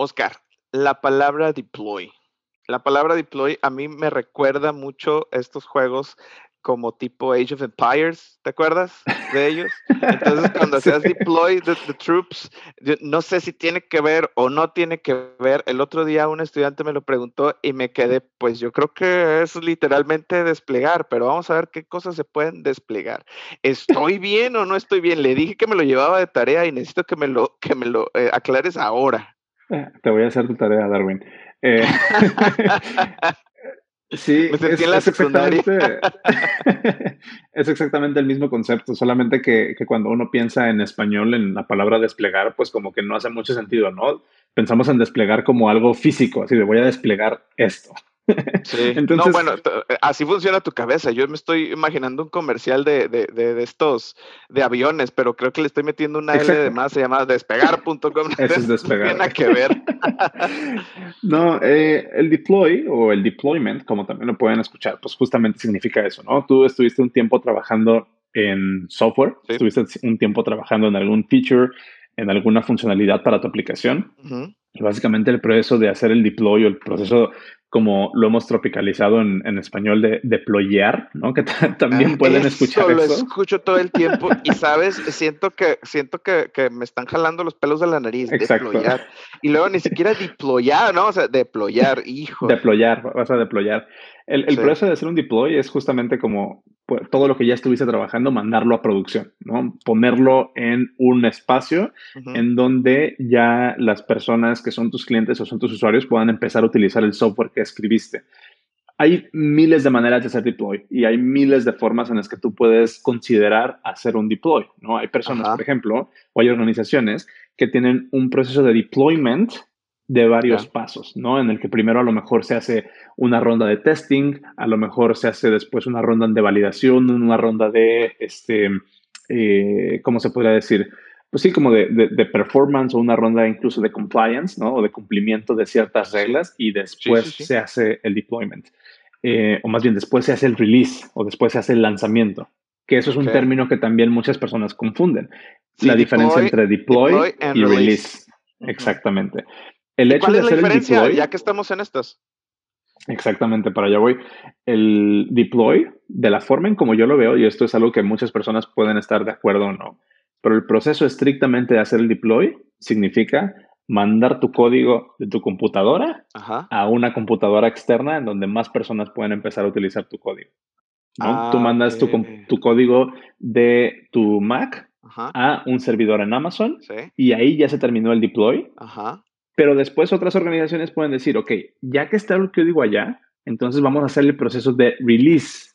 Oscar, la palabra deploy. La palabra deploy a mí me recuerda mucho estos juegos como tipo Age of Empires, ¿te acuerdas de ellos? Entonces, cuando hacías deploy the, troops, no sé si tiene que ver o no tiene que ver. El otro día un estudiante me lo preguntó y me quedé, pues yo creo que es literalmente desplegar, pero vamos a ver qué cosas se pueden desplegar. ¿Estoy bien o no estoy bien? Le dije que me lo llevaba de tarea y necesito que me lo, que me lo eh, aclares ahora. Eh, te voy a hacer tu tarea, Darwin. Eh, Sí, es, exactamente, es exactamente el mismo concepto, solamente que, que, cuando uno piensa en español en la palabra desplegar, pues como que no hace mucho sentido, ¿no? Pensamos en desplegar como algo físico, así de voy a desplegar esto. Sí. Entonces, no, bueno, eh, así funciona tu cabeza. Yo me estoy imaginando un comercial de, de, de, estos, de aviones, pero creo que le estoy metiendo una L de más, se llama despegar.com. Eso es despegar. No tiene que ver. no, eh, el deploy o el deployment, como también lo pueden escuchar, pues justamente significa eso, ¿no? Tú estuviste un tiempo trabajando en software, estuviste un tiempo trabajando en algún feature, en alguna funcionalidad para tu aplicación. Y básicamente el proceso de hacer el deploy o el proceso como lo hemos tropicalizado en, en español de deployar, ¿no? Que también pueden escuchar eso. Lo escucho todo el tiempo y sabes, siento que siento que, que, me están jalando los pelos de la nariz, Exacto. deployar. Y luego ni siquiera deployar, ¿no? O sea, deployar, hijo. Deployar, vas a deployar. El, el proceso de hacer un deploy es justamente como todo lo que ya estuviste trabajando, mandarlo a producción, ¿no? Ponerlo en un espacio en donde ya las personas que son tus clientes o son tus usuarios puedan empezar a utilizar el software que escribiste. Hay miles de maneras de hacer deploy y hay miles de formas en las que tú puedes considerar hacer un deploy, ¿no? Hay personas, por ejemplo, o hay organizaciones que tienen un proceso de deployment de varios pasos, ¿no? En el que primero a lo mejor se hace una ronda de testing, a lo mejor se hace después una ronda de validación, una ronda de, este, eh, ¿cómo se podría decir? Pues sí, como de, de, performance o una ronda incluso de compliance, ¿no? O de cumplimiento de ciertas reglas y después se hace el deployment. Eh, o más bien después se hace el release o después se hace el lanzamiento, que eso es un término que también muchas personas confunden. la diferencia entre deploy, y release. Exactamente. El hecho ¿Cuál de es la diferencia, ya que estamos en estas? Exactamente, para allá voy. El deploy, de la forma en como yo lo veo, y esto es algo que muchas personas pueden estar de acuerdo o no, pero el proceso estrictamente de hacer el deploy significa mandar tu código de tu computadora a una computadora externa en donde más personas pueden empezar a utilizar tu código. Tú ah, mandas tu, tu, código de tu Mac a un servidor en Amazon y ahí ya se terminó el deploy. Ajá. Pero después otras organizaciones pueden decir, ok, ya que está el código allá, entonces vamos a hacer el proceso de release,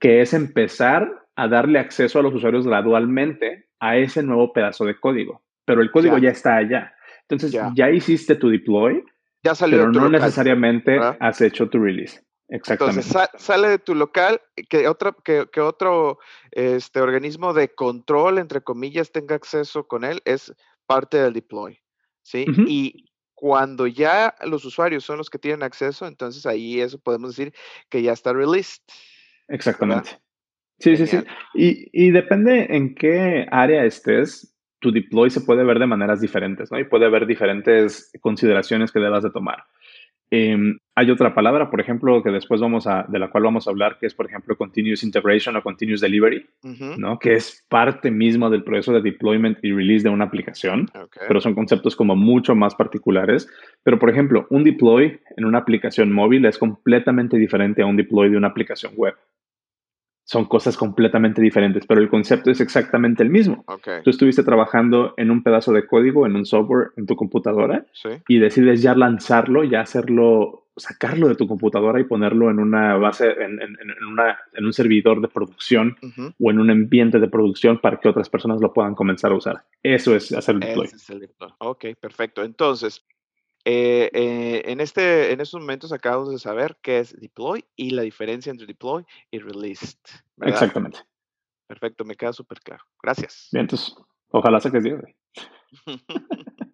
que es empezar a darle acceso a los usuarios gradualmente a ese nuevo pedazo de código. Pero el código ya, está allá. Entonces ya. hiciste tu deploy, ya salió pero no necesariamente has hecho tu release. Exactamente. Entonces sale de tu local, que otro, que, otro este, organismo de control, entre comillas, tenga acceso con él, es parte del deploy. ¿Sí? Y cuando ya los usuarios son los que tienen acceso, entonces ahí eso podemos decir que ya está released. Exactamente. Sí, sí, sí. Y, y, depende en qué área estés, tu deploy se puede ver de maneras diferentes, ¿no? Y puede haber diferentes consideraciones que debas de tomar. Em, hay otra palabra, por ejemplo, que después vamos a, de la cual vamos a hablar, que es, por ejemplo, continuous integration o continuous delivery, ¿no? Que es parte mismo del proceso de deployment y release de una aplicación, pero son conceptos como mucho más particulares. Pero, por ejemplo, un deploy en una aplicación móvil es completamente diferente a un deploy de una aplicación web son cosas completamente diferentes, pero el concepto es exactamente el mismo. Tú estuviste trabajando en un pedazo de código, en un software, en tu computadora, y decides ya lanzarlo, ya hacerlo, sacarlo de tu computadora y ponerlo en una base, en, una, en un servidor de producción o en un ambiente de producción para que otras personas lo puedan comenzar a usar. Eso es hacer el deploy. es el deploy. Ok, perfecto. Entonces, eh, eh, en, este, en estos momentos acabamos de saber qué es deploy y la diferencia entre deploy y released. Exactamente. Perfecto, me queda súper claro. Gracias. Bien, entonces, ojalá se que